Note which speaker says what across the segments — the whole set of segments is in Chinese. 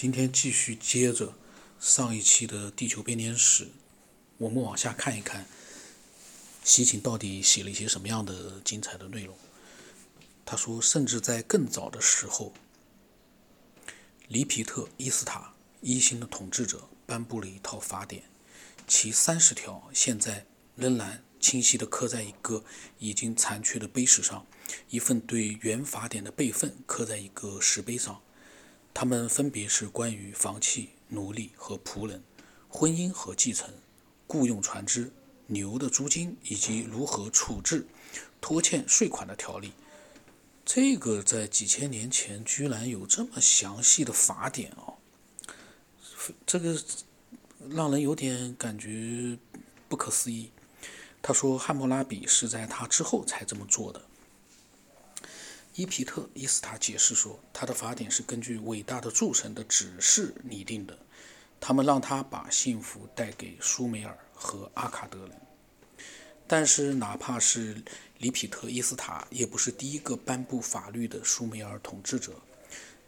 Speaker 1: 今天继续接着上一期的地球编年史，我们往下看一看，西秦到底写了一些什么样的精彩的内容。他说，甚至在更早的时候，黎皮特伊斯塔一心的统治者颁布了一套法典，其三十条现在仍然清晰地刻在一个已经残缺的碑石上，一份对原法典的备份刻在一个石碑上。他们分别是关于房契、奴隶和仆人、婚姻和继承、雇佣船只、牛的租金以及如何处置拖欠税款的条例。这个在几千年前居然有这么详细的法典哦，这个让人有点感觉不可思议。他说汉谟拉比是在他之后才这么做的。伊皮特伊斯塔解释说，他的法典是根据伟大的诸神的指示拟定的，他们让他把幸福带给舒美尔和阿卡德人。但是，哪怕是里皮特伊斯塔，也不是第一个颁布法律的舒美尔统治者。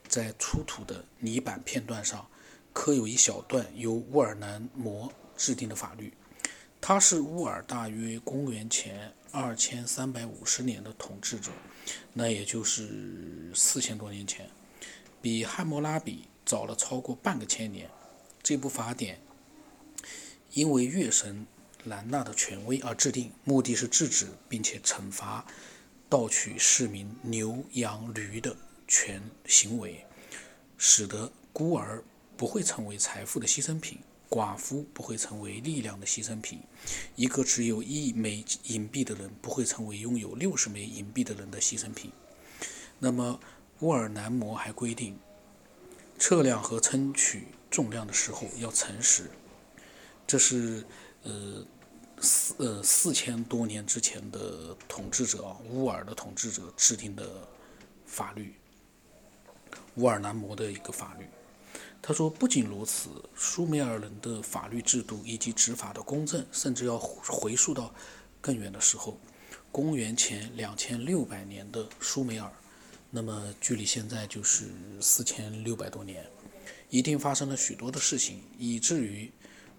Speaker 1: 在出土的泥板片段上，刻有一小段由乌尔南摩制定的法律。他是乌尔大约公元前二千三百五十年的统治者，那也就是四千多年前，比汉谟拉比早了超过半个千年。这部法典因为月神。兰纳的权威而制定，目的是制止并且惩罚盗取市民牛、羊、驴的权行为，使得孤儿不会成为财富的牺牲品，寡妇不会成为力量的牺牲品，一个只有一枚银币的人不会成为拥有六十枚银币的人的牺牲品。那么，乌尔南摩还规定，测量和称取重量的时候要诚实，这是。呃，四呃四千多年之前的统治者乌尔的统治者制定的法律，乌尔南摩的一个法律。他说，不仅如此，苏美尔人的法律制度以及执法的公正，甚至要回溯到更远的时候，公元前两千六百年的苏美尔。那么，距离现在就是四千六百多年，一定发生了许多的事情，以至于。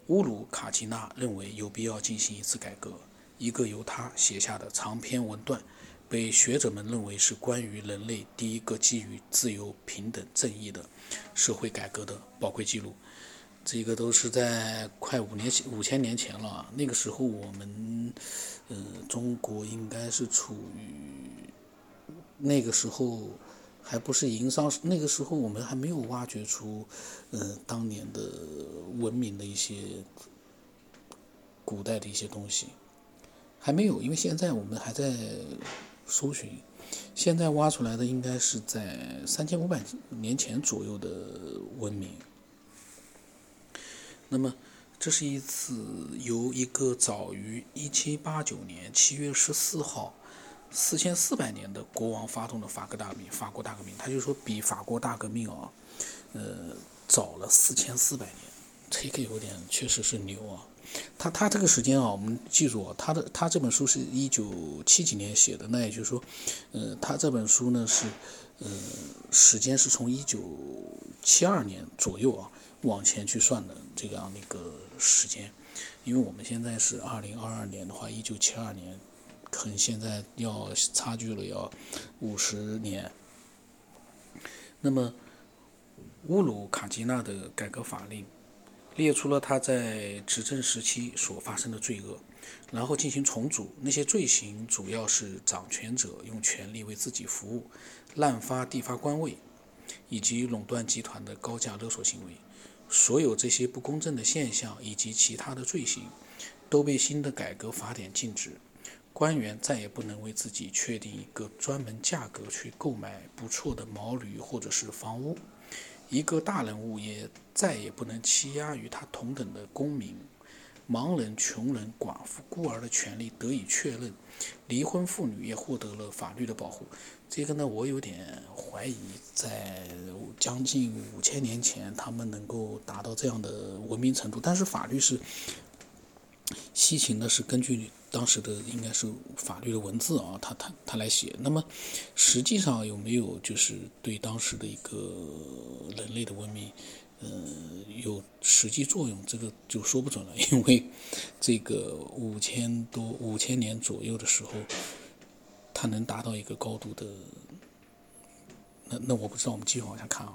Speaker 1: 乌鲁卡基纳认为有必要进行一次改革。一个由他写下的长篇文段，被学者们认为是关于人类第一个基于自由、平等、正义的社会改革的宝贵记录。这个都是在快五年前、五千年前了。那个时候，我们，呃，中国应该是处于那个时候。还不是营商，那个时候我们还没有挖掘出，呃，当年的文明的一些古代的一些东西，还没有，因为现在我们还在搜寻，现在挖出来的应该是在三千五百年前左右的文明。那么，这是一次由一个早于一七八九年七月十四号。四千四百年的国王发动的法国大革命，法国大革命，他就说比法国大革命啊，呃，早了四千四百年，这个有点确实是牛啊。他他这个时间啊，我们记住啊，他的他这本书是一九七几年写的，那也就是说，呃，他这本书呢是，呃，时间是从一九七二年左右啊往前去算的这样的一个时间，因为我们现在是二零二二年的话，一九七二年。可能现在要差距了，要五十年。那么，乌鲁卡基纳的改革法令列出了他在执政时期所发生的罪恶，然后进行重组。那些罪行主要是掌权者用权力为自己服务、滥发地方官位，以及垄断集团的高价勒索行为。所有这些不公正的现象以及其他的罪行，都被新的改革法典禁止。官员再也不能为自己确定一个专门价格去购买不错的毛驴或者是房屋，一个大人物也再也不能欺压与他同等的公民，盲人、穷人、寡妇、孤儿的权利得以确认，离婚妇女也获得了法律的保护。这个呢，我有点怀疑，在将近五千年前他们能够达到这样的文明程度，但是法律是。西秦呢是根据当时的应该是法律的文字啊，他他他来写。那么实际上有没有就是对当时的一个人类的文明，呃，有实际作用？这个就说不准了，因为这个五千多五千年左右的时候，它能达到一个高度的。那那我不知道，我们继续往下看啊。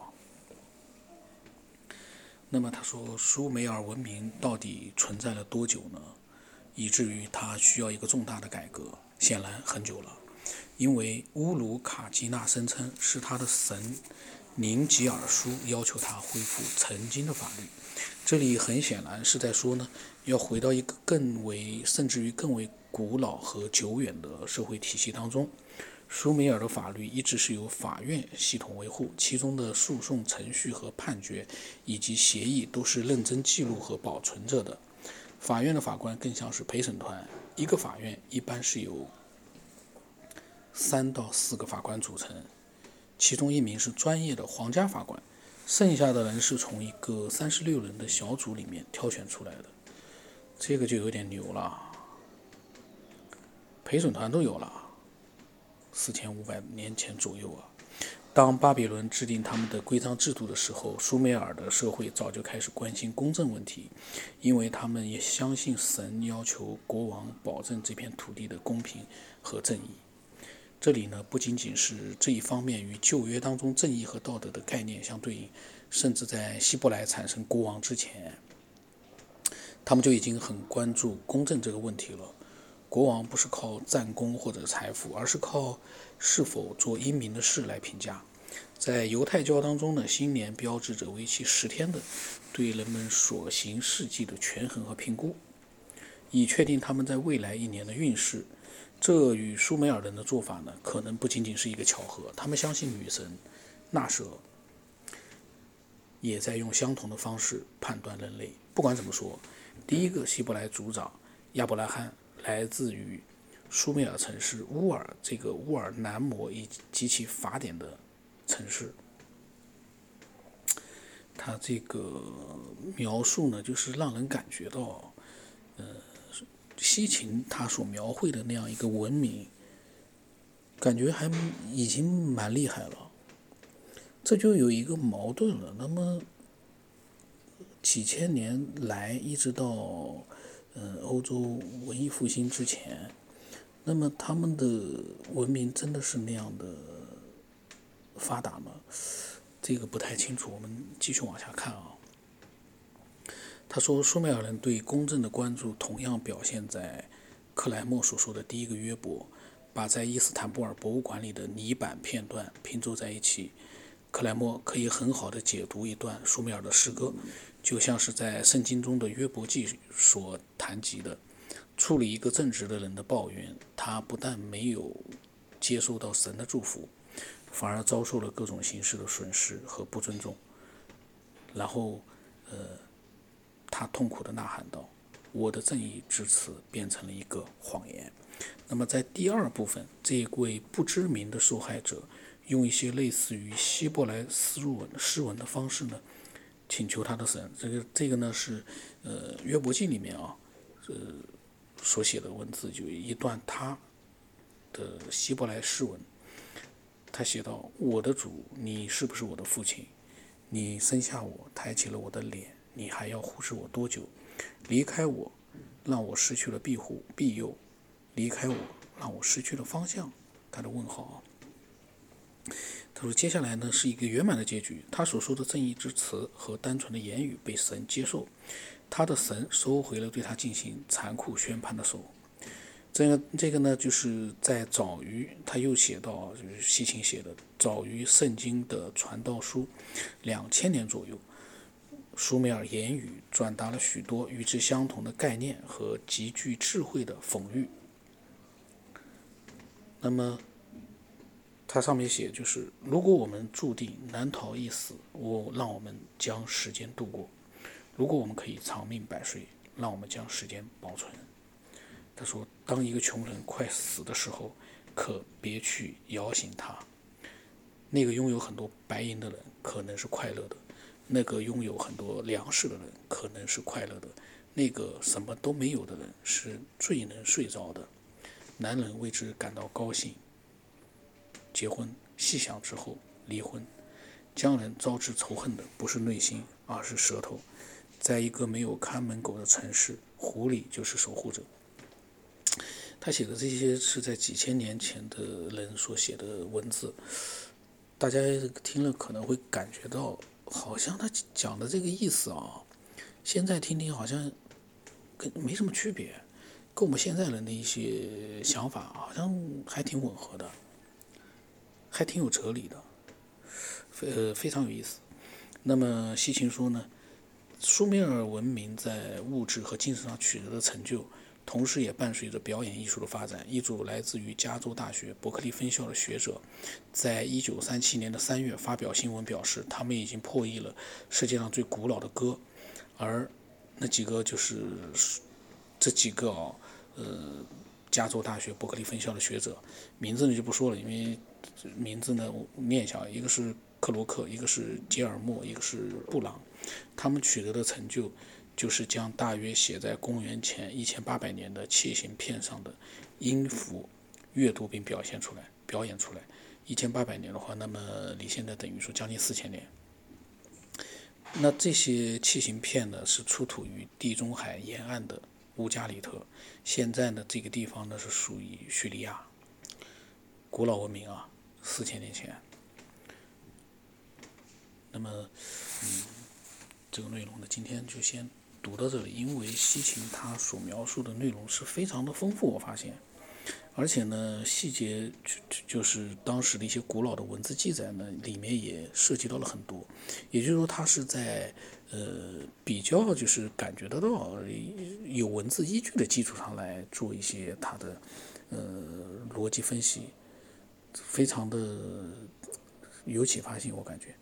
Speaker 1: 那么他说，苏美尔文明到底存在了多久呢？以至于它需要一个重大的改革，显然很久了。因为乌鲁卡基纳声称是他的神宁吉尔苏要求他恢复曾经的法律。这里很显然是在说呢，要回到一个更为甚至于更为古老和久远的社会体系当中。苏美尔的法律一直是由法院系统维护，其中的诉讼程序和判决以及协议都是认真记录和保存着的。法院的法官更像是陪审团，一个法院一般是由三到四个法官组成，其中一名是专业的皇家法官，剩下的人是从一个三十六人的小组里面挑选出来的。这个就有点牛了，陪审团都有了。四千五百年前左右啊，当巴比伦制定他们的规章制度的时候，苏美尔的社会早就开始关心公正问题，因为他们也相信神要求国王保证这片土地的公平和正义。这里呢，不仅仅是这一方面与旧约当中正义和道德的概念相对应，甚至在希伯来产生国王之前，他们就已经很关注公正这个问题了。国王不是靠战功或者财富，而是靠是否做英明的事来评价。在犹太教当中呢，新年标志着为期十天的对人们所行事迹的权衡和评估，以确定他们在未来一年的运势。这与苏美尔人的做法呢，可能不仅仅是一个巧合。他们相信女神纳舍也在用相同的方式判断人类。不管怎么说，第一个希伯来族长亚伯拉罕。来自于苏美尔城市乌尔，这个乌尔南摩以及其法典的城市，他这个描述呢，就是让人感觉到，呃，西秦他所描绘的那样一个文明，感觉还已经蛮厉害了。这就有一个矛盾了。那么几千年来，一直到。嗯，欧洲文艺复兴之前，那么他们的文明真的是那样的发达吗？这个不太清楚。我们继续往下看啊。他说，苏美尔人对公正的关注同样表现在克莱默所说的第一个约伯，把在伊斯坦布尔博物馆里的泥板片段拼凑在一起。克莱默可以很好的解读一段苏美尔的诗歌。就像是在圣经中的约伯记所谈及的，处理一个正直的人的抱怨，他不但没有接受到神的祝福，反而遭受了各种形式的损失和不尊重。然后，呃，他痛苦的呐喊道：“我的正义至此变成了一个谎言。”那么，在第二部分，这一位不知名的受害者用一些类似于希伯来斯文诗文的方式呢？请求他的神，这个这个呢是，呃，约伯记里面啊，呃，所写的文字，就一段他的希伯来诗文。他写道：“我的主，你是不是我的父亲？你生下我，抬起了我的脸，你还要忽视我多久？离开我，让我失去了庇护庇佑；离开我，让我失去了方向。”他的问号。他说：“接下来呢，是一个圆满的结局。他所说的正义之词和单纯的言语被神接受，他的神收回了对他进行残酷宣判的手。这个这个呢，就是在早于他又写到，就是西秦写的早于圣经的传道书两千年左右，苏美尔言语转达了许多与之相同的概念和极具智慧的讽喻。那么。”它上面写就是，如果我们注定难逃一死，我让我们将时间度过；如果我们可以长命百岁，让我们将时间保存。他说，当一个穷人快死的时候，可别去摇醒他。那个拥有很多白银的人可能是快乐的，那个拥有很多粮食的人可能是快乐的，那个什么都没有的人是最能睡着的。男人为之感到高兴，结婚，细想之后离婚。将人招致仇恨的不是内心，而是舌头。在一个没有看门狗的城市，狐狸就是守护者。他写的这些是在几千年前的人所写的文字，大家听了可能会感觉到，好像他讲的这个意思啊，现在听听好像跟没什么区别，跟我们现在人的一些想法好像还挺吻合的，还挺有哲理的，非非常有意思。那么西秦说呢？苏美尔文明在物质和精神上取得的成就，同时也伴随着表演艺术的发展。一组来自于加州大学伯克利分校的学者，在一九三七年的三月发表新闻，表示他们已经破译了世界上最古老的歌。而那几个就是这几个啊，呃，加州大学伯克利分校的学者，名字呢就不说了，因为名字呢我念一下，一个是克罗克，一个是杰尔默，一个是布朗。他们取得的成就，就是将大约写在公元前一千八百年的器形片上的音符阅读并表现出来、表演出来。一千八百年的话，那么离现在等于说将近四千年。那这些器形片呢，是出土于地中海沿岸的乌加里特。现在呢，这个地方呢是属于叙利亚。古老文明啊，四千年前。那么，嗯。这个内容呢，今天就先读到这里。因为西秦他所描述的内容是非常的丰富，我发现，而且呢，细节就就是当时的一些古老的文字记载呢，里面也涉及到了很多。也就是说，他是在呃比较就是感觉得到有文字依据的基础上来做一些他的呃逻辑分析，非常的有启发性，我感觉。